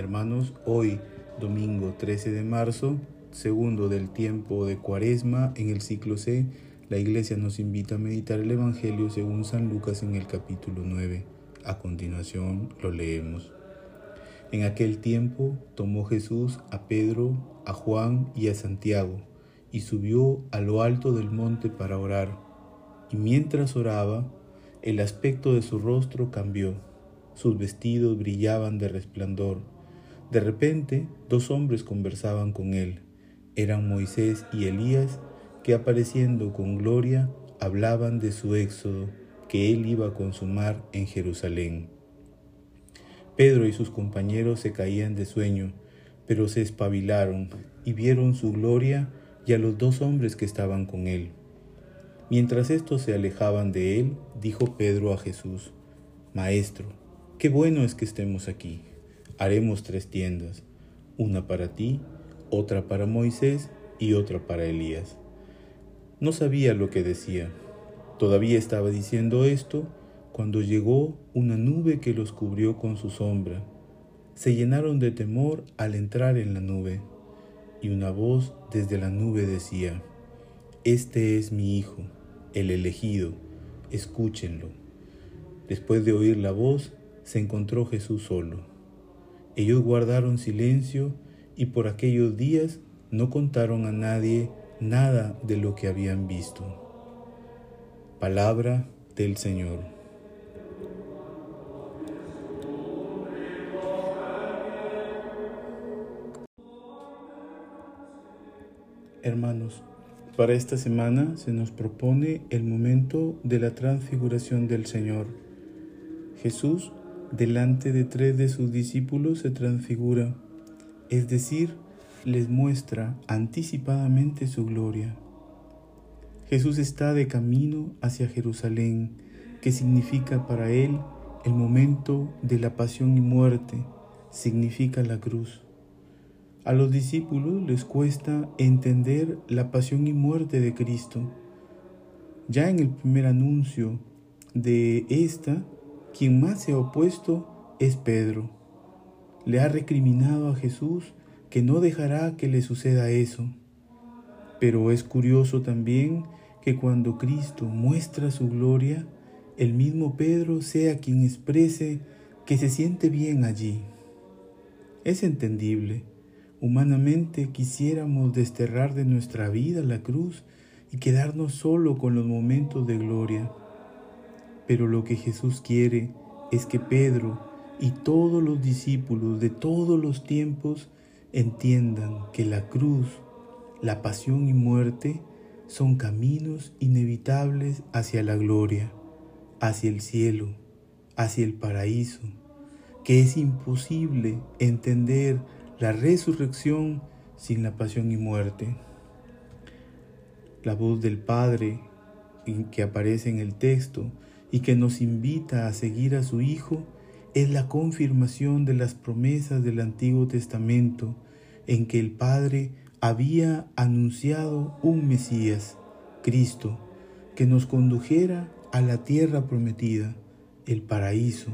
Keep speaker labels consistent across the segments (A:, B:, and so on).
A: Hermanos, hoy, domingo 13 de marzo, segundo del tiempo de Cuaresma en el ciclo C, la Iglesia nos invita a meditar el Evangelio según San Lucas en el capítulo 9. A continuación lo leemos. En aquel tiempo tomó Jesús a Pedro, a Juan y a Santiago, y subió a lo alto del monte para orar. Y mientras oraba, el aspecto de su rostro cambió, sus vestidos brillaban de resplandor de repente, dos hombres conversaban con él. Eran Moisés y Elías, que apareciendo con gloria hablaban de su éxodo que él iba a consumar en Jerusalén. Pedro y sus compañeros se caían de sueño, pero se espabilaron y vieron su gloria y a los dos hombres que estaban con él. Mientras estos se alejaban de él, dijo Pedro a Jesús, Maestro, qué bueno es que estemos aquí haremos tres tiendas, una para ti, otra para Moisés y otra para Elías. No sabía lo que decía. Todavía estaba diciendo esto cuando llegó una nube que los cubrió con su sombra. Se llenaron de temor al entrar en la nube, y una voz desde la nube decía, Este es mi Hijo, el elegido, escúchenlo. Después de oír la voz, se encontró Jesús solo. Ellos guardaron silencio y por aquellos días no contaron a nadie nada de lo que habían visto. Palabra del Señor. Hermanos, para esta semana se nos propone el momento de la transfiguración del Señor. Jesús delante de tres de sus discípulos se transfigura, es decir, les muestra anticipadamente su gloria. Jesús está de camino hacia Jerusalén, que significa para él el momento de la pasión y muerte, significa la cruz. A los discípulos les cuesta entender la pasión y muerte de Cristo. Ya en el primer anuncio de esta, quien más se ha opuesto es Pedro. Le ha recriminado a Jesús que no dejará que le suceda eso. Pero es curioso también que cuando Cristo muestra su gloria, el mismo Pedro sea quien exprese que se siente bien allí. Es entendible. Humanamente quisiéramos desterrar de nuestra vida la cruz y quedarnos solo con los momentos de gloria. Pero lo que Jesús quiere es que Pedro y todos los discípulos de todos los tiempos entiendan que la cruz, la pasión y muerte son caminos inevitables hacia la gloria, hacia el cielo, hacia el paraíso, que es imposible entender la resurrección sin la pasión y muerte. La voz del Padre que aparece en el texto y que nos invita a seguir a su Hijo es la confirmación de las promesas del Antiguo Testamento en que el Padre había anunciado un Mesías, Cristo, que nos condujera a la tierra prometida, el paraíso,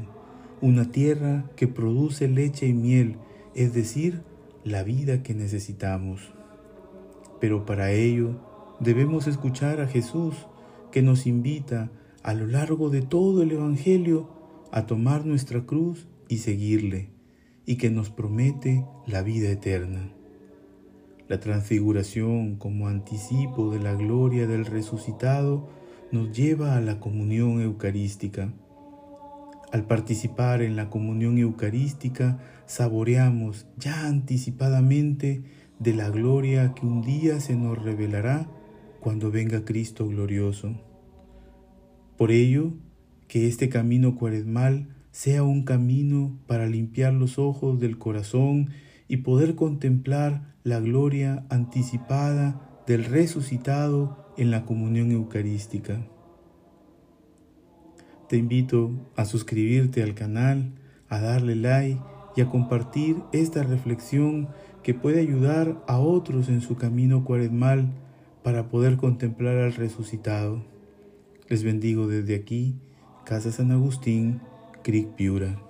A: una tierra que produce leche y miel, es decir, la vida que necesitamos. Pero para ello debemos escuchar a Jesús que nos invita a lo largo de todo el Evangelio a tomar nuestra cruz y seguirle, y que nos promete la vida eterna. La transfiguración como anticipo de la gloria del resucitado nos lleva a la comunión eucarística. Al participar en la comunión eucarística, saboreamos ya anticipadamente de la gloria que un día se nos revelará cuando venga Cristo glorioso. Por ello, que este camino cuaresmal sea un camino para limpiar los ojos del corazón y poder contemplar la gloria anticipada del resucitado en la comunión eucarística. Te invito a suscribirte al canal, a darle like y a compartir esta reflexión que puede ayudar a otros en su camino cuaresmal para poder contemplar al resucitado. Les bendigo desde aquí, Casa San Agustín, Creek Piura.